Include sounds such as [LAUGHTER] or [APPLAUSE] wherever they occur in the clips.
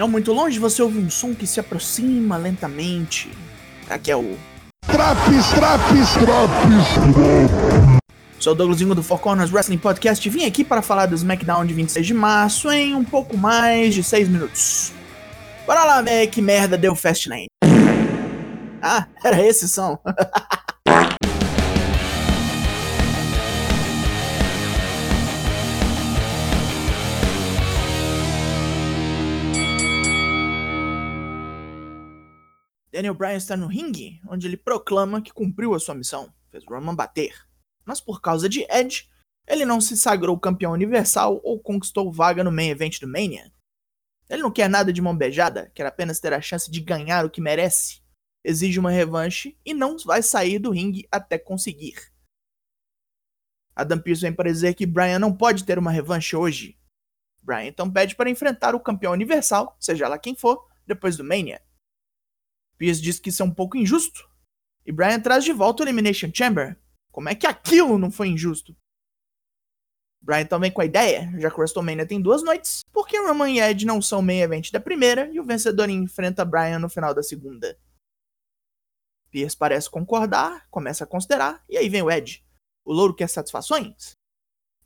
Não muito longe você ouve um som que se aproxima lentamente. Aqui é o. Traps, traps, traps. Sou o Douglasinho do Four Corners Wrestling Podcast e vim aqui para falar do SmackDown de 26 de março em um pouco mais de 6 minutos. Bora lá ver que merda deu Fastlane. Ah, era esse som. [LAUGHS] Daniel Bryan está no ringue, onde ele proclama que cumpriu a sua missão, fez Roman bater. Mas por causa de Edge, ele não se sagrou campeão universal ou conquistou vaga no main event do Mania. Ele não quer nada de mão beijada, quer apenas ter a chance de ganhar o que merece. Exige uma revanche e não vai sair do ringue até conseguir. Adam Pearce vem para dizer que Bryan não pode ter uma revanche hoje. Bryan então pede para enfrentar o campeão universal, seja lá quem for, depois do Mania. Pierce diz que isso é um pouco injusto. E Bryan traz de volta o Elimination Chamber. Como é que aquilo não foi injusto? Bryan também com a ideia, já que o WrestleMania tem duas noites, porque Roman e Edge não são main event da primeira e o vencedor enfrenta Bryan no final da segunda. Pierce parece concordar, começa a considerar, e aí vem o Edge. O louro quer satisfações?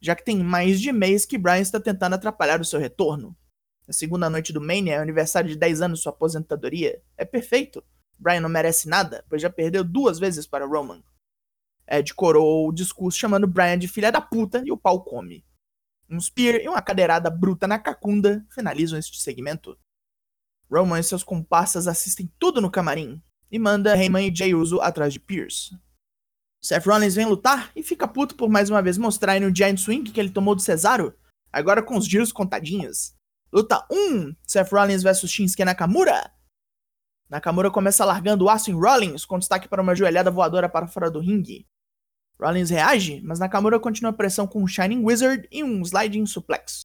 Já que tem mais de mês que Bryan está tentando atrapalhar o seu retorno. Na segunda noite do Mania é aniversário de 10 anos de sua aposentadoria. É perfeito. Brian não merece nada, pois já perdeu duas vezes para Roman. Ed coroou o discurso chamando Brian de filha da puta e o pau come. Um spear e uma cadeirada bruta na cacunda finalizam este segmento. Roman e seus comparsas assistem tudo no camarim e manda Heyman e Jay Uso atrás de Pierce. Seth Rollins vem lutar e fica puto por mais uma vez mostrar no Giant Swing que ele tomou do Cesaro, agora com os giros contadinhos. Luta 1: Seth Rollins vs Shinsuke Nakamura. Nakamura começa largando o aço em Rollins, com destaque para uma joelhada voadora para fora do ringue. Rollins reage, mas Nakamura continua a pressão com um Shining Wizard e um Sliding Suplex.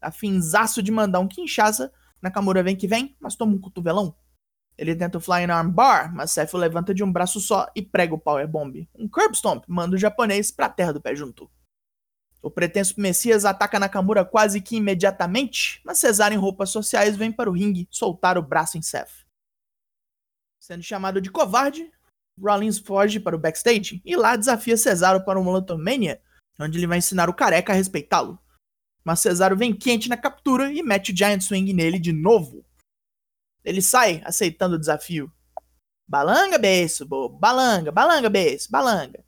A finzaço de mandar um Kinshasa, Nakamura vem que vem, mas toma um cotovelão. Ele tenta o Flying Arm Bar, mas Seth o levanta de um braço só e prega o Power Bomb. Um Curb Stomp manda o japonês pra terra do pé junto. O pretenso Messias ataca Nakamura quase que imediatamente, mas Cesaro em roupas sociais vem para o ringue soltar o braço em Seth. Sendo chamado de covarde, Rollins foge para o backstage e lá desafia Cesaro para uma Mania, onde ele vai ensinar o careca a respeitá-lo. Mas Cesaro vem quente na captura e mete o Giant Swing nele de novo. Ele sai, aceitando o desafio. Balanga, beijo, balanga, balanga, beijo, balanga.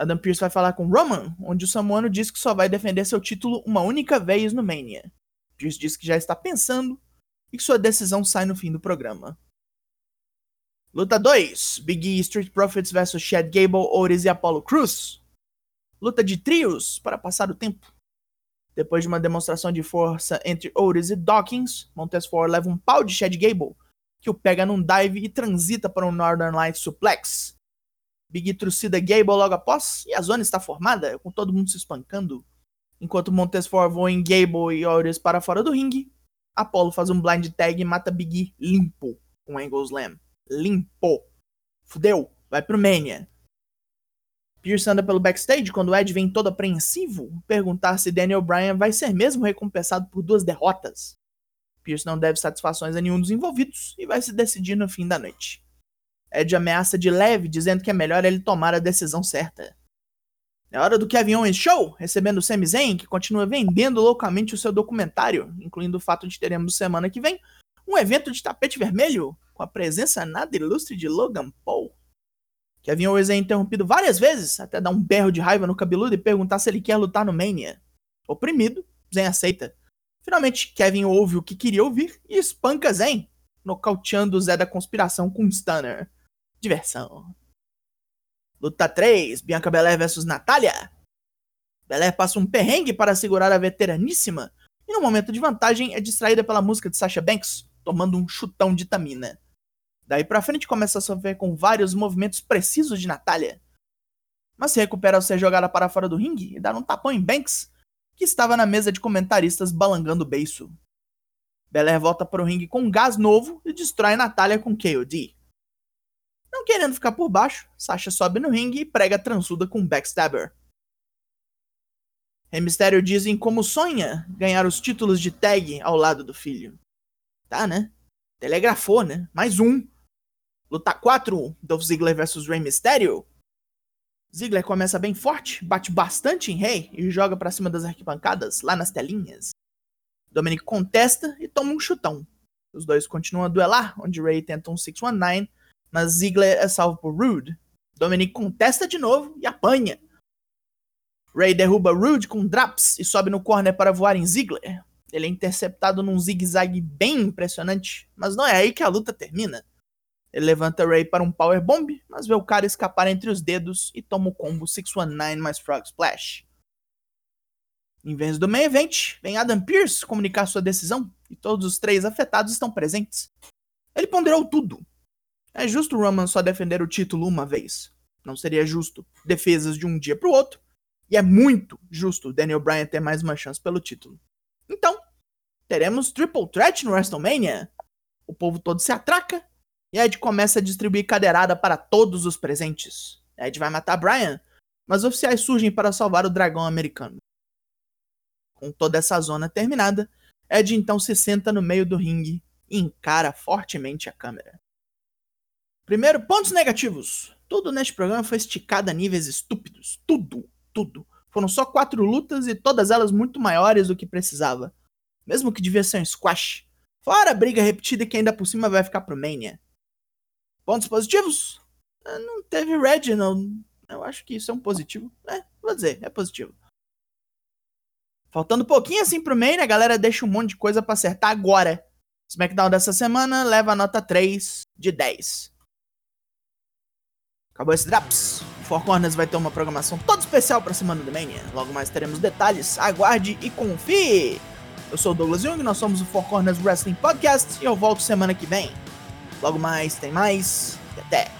Adam Pearce vai falar com Roman, onde o Samuano diz que só vai defender seu título uma única vez no Mania. Pearce diz que já está pensando e que sua decisão sai no fim do programa. Luta 2: Big E Street Profits vs Chad Gable, Oris e Apollo Cruz. Luta de trios para passar o tempo. Depois de uma demonstração de força entre Otis e Dawkins, Montez Ford leva um pau de Chad Gable, que o pega num dive e transita para um Northern Light Suplex. Big trucida Gable logo após, e a zona está formada, com todo mundo se espancando. Enquanto Montesfort voa em Gable e Oris para fora do ringue, Apollo faz um blind tag e mata Big E limpo com Angle Slam. Limpo. Fudeu, vai pro Mania. Pierce anda pelo backstage quando Ed vem todo apreensivo perguntar se Daniel Bryan vai ser mesmo recompensado por duas derrotas. Pierce não deve satisfações a nenhum dos envolvidos e vai se decidir no fim da noite. Ed ameaça de leve, dizendo que é melhor ele tomar a decisão certa. É hora do Kevin Owens Show, recebendo o Sami Zayn, que continua vendendo loucamente o seu documentário, incluindo o fato de teremos semana que vem um evento de tapete vermelho com a presença nada ilustre de Logan Paul. Kevin Owens é interrompido várias vezes, até dar um berro de raiva no cabeludo e perguntar se ele quer lutar no Mania. Oprimido, Zayn aceita. Finalmente, Kevin ouve o que queria ouvir e espanca Zayn, nocauteando o Zé da Conspiração com um stunner. Diversão. Luta 3, Bianca Belair vs Natália. Belair passa um perrengue para segurar a veteraníssima e no momento de vantagem é distraída pela música de Sasha Banks, tomando um chutão de Tamina. Daí pra frente começa a sofrer com vários movimentos precisos de Natália. Mas se recupera ao ser jogada para fora do ringue e dar um tapão em Banks, que estava na mesa de comentaristas balangando o beiço. Belair volta para o ringue com um gás novo e destrói Natália com KOD. Não querendo ficar por baixo, Sasha sobe no ringue e prega transuda com backstabber. Rey Mysterio dizem como sonha ganhar os títulos de tag ao lado do filho. Tá, né? Telegrafou, né? Mais um. Luta 4, Dolph Ziggler versus Rey Mysterio. Ziggler começa bem forte, bate bastante em Rey e joga para cima das arquibancadas, lá nas telinhas. Dominic contesta e toma um chutão. Os dois continuam a duelar, onde Rey tenta um 619, mas Ziggler é salvo por Rude. Dominic contesta de novo e apanha. Ray derruba Rude com Draps e sobe no corner para voar em Ziggler. Ele é interceptado num zigue-zague bem impressionante, mas não é aí que a luta termina. Ele levanta Ray para um Power Bomb, mas vê o cara escapar entre os dedos e toma o combo 619 mais Frog Splash. Em vez do main event, vem Adam Pearce comunicar sua decisão e todos os três afetados estão presentes. Ele ponderou tudo. É justo Roman só defender o título uma vez. Não seria justo defesas de um dia para o outro. E é muito justo Daniel Bryan ter mais uma chance pelo título. Então, teremos Triple Threat no WrestleMania. O povo todo se atraca e Ed começa a distribuir cadeirada para todos os presentes. Ed vai matar Bryan, mas oficiais surgem para salvar o dragão americano. Com toda essa zona terminada, Ed então se senta no meio do ringue e encara fortemente a câmera. Primeiro, pontos negativos. Tudo neste programa foi esticado a níveis estúpidos. Tudo, tudo. Foram só quatro lutas e todas elas muito maiores do que precisava. Mesmo que devia ser um squash. Fora a briga repetida que ainda por cima vai ficar pro Mania. Pontos positivos? Ah, não teve Reginald. Eu acho que isso é um positivo. É, vou dizer, é positivo. Faltando pouquinho assim pro main, a galera deixa um monte de coisa para acertar agora. SmackDown dessa semana leva a nota 3 de 10. Acabou esse Drops. O Four Corners vai ter uma programação toda especial pra semana do Mania. Logo mais teremos detalhes. Aguarde e confie! Eu sou o Douglas Jung, nós somos o Four Corners Wrestling Podcast e eu volto semana que vem. Logo mais, tem mais e até!